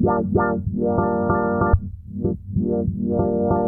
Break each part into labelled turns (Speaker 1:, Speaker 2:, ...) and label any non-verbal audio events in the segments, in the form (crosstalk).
Speaker 1: Yeah, yeah, yeah.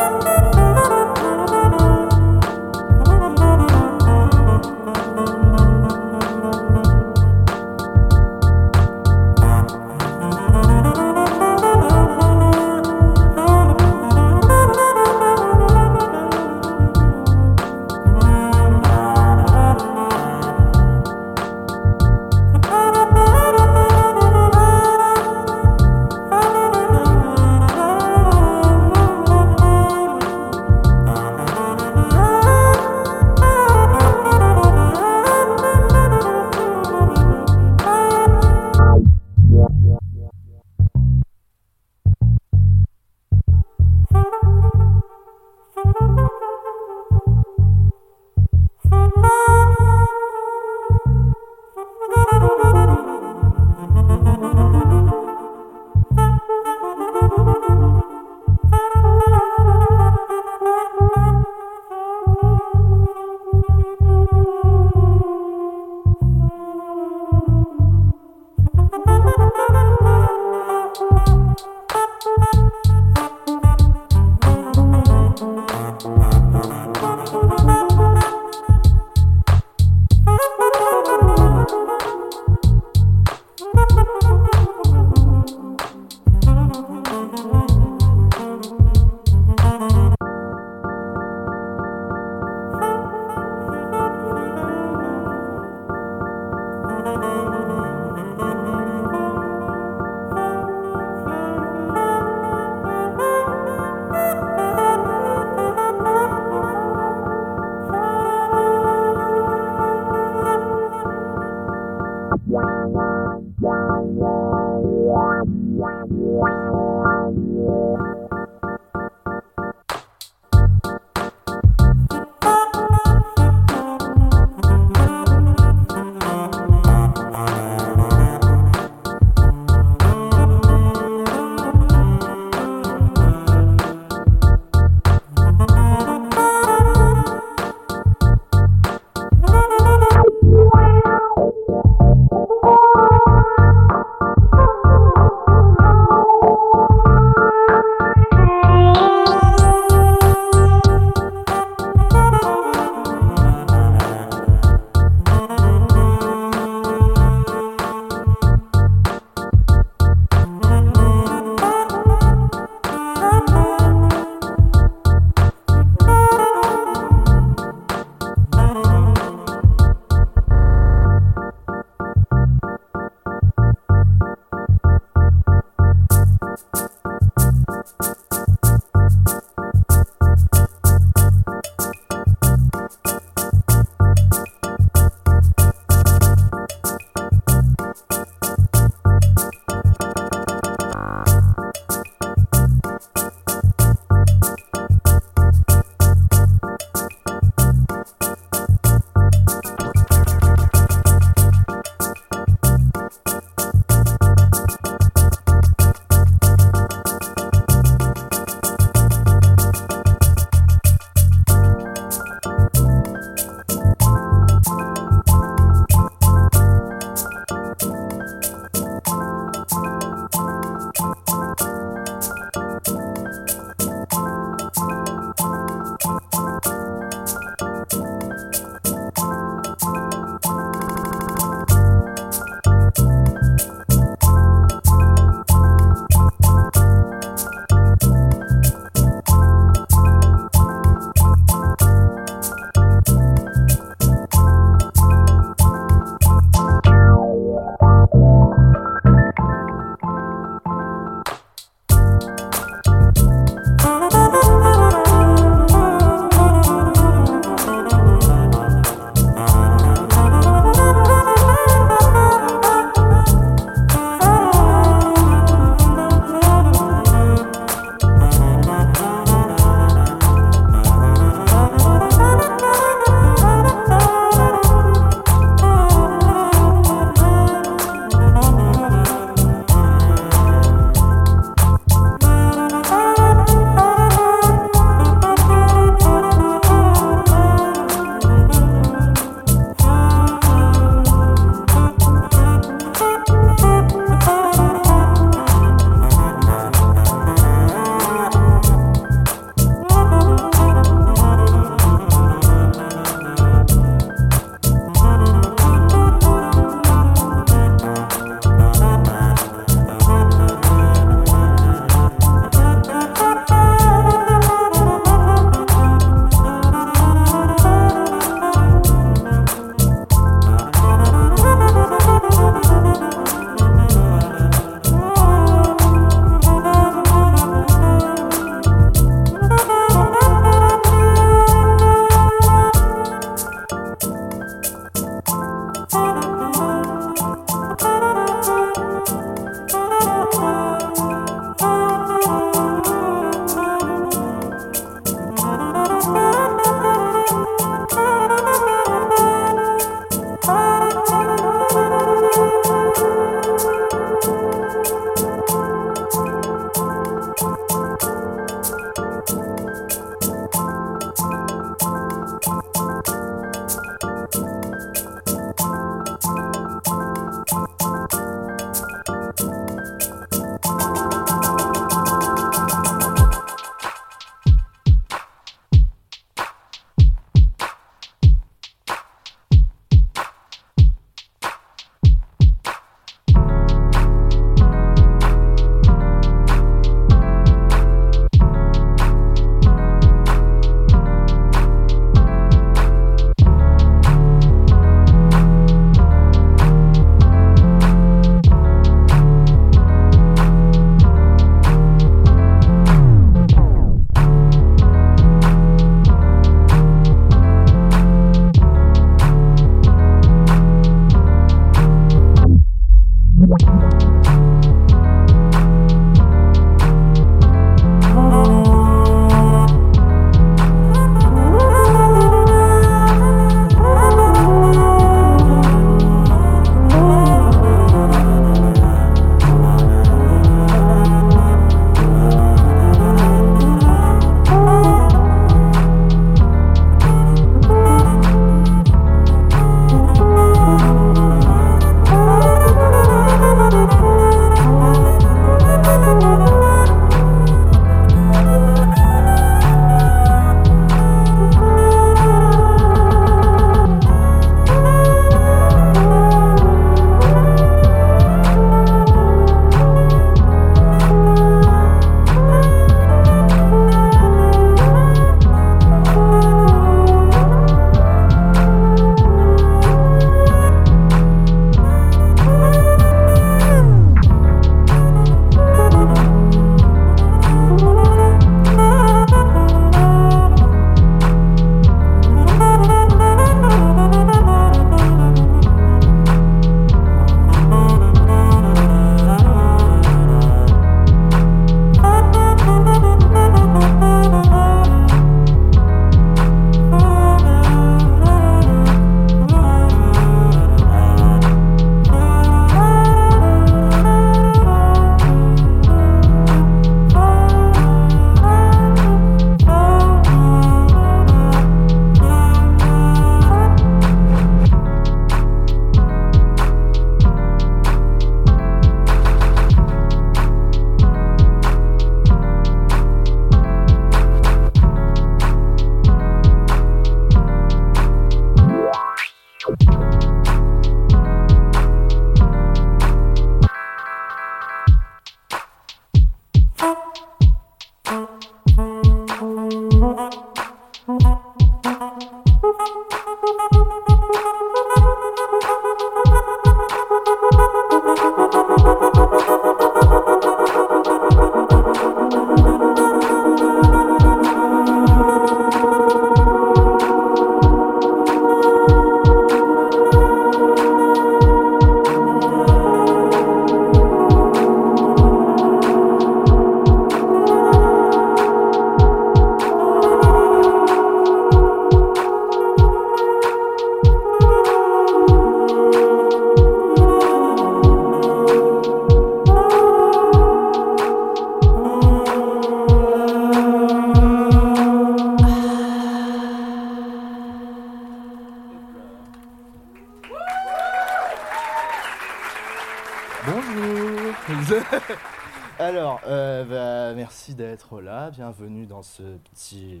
Speaker 1: Bonjour. (laughs) Alors, euh, bah, merci d'être là. Bienvenue dans ce petit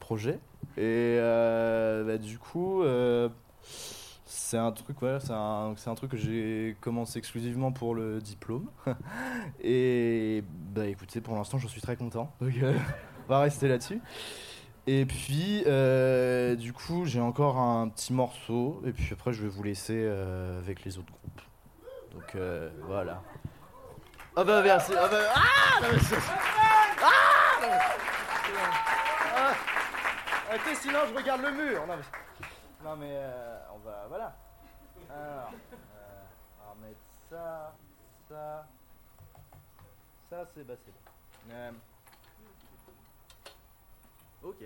Speaker 1: projet. Et euh, bah, du coup, euh, c'est un truc, ouais, c'est un, c'est un truc que j'ai commencé exclusivement pour le diplôme. (laughs) Et bah écoutez, pour l'instant, je suis très content. Donc, (laughs) on va rester là-dessus. Et puis, du coup, j'ai encore un petit morceau. Et puis après, je vais vous laisser avec les autres groupes. Donc euh, voilà. Ah bah merci. Ah bah ah non, mais ah, non, mais- ah, sinon je regarde le mur. Non mais, euh, on va voilà. Alors, euh, on va remettre ça, ça, ça c'est bah c'est bon. Euh, ok.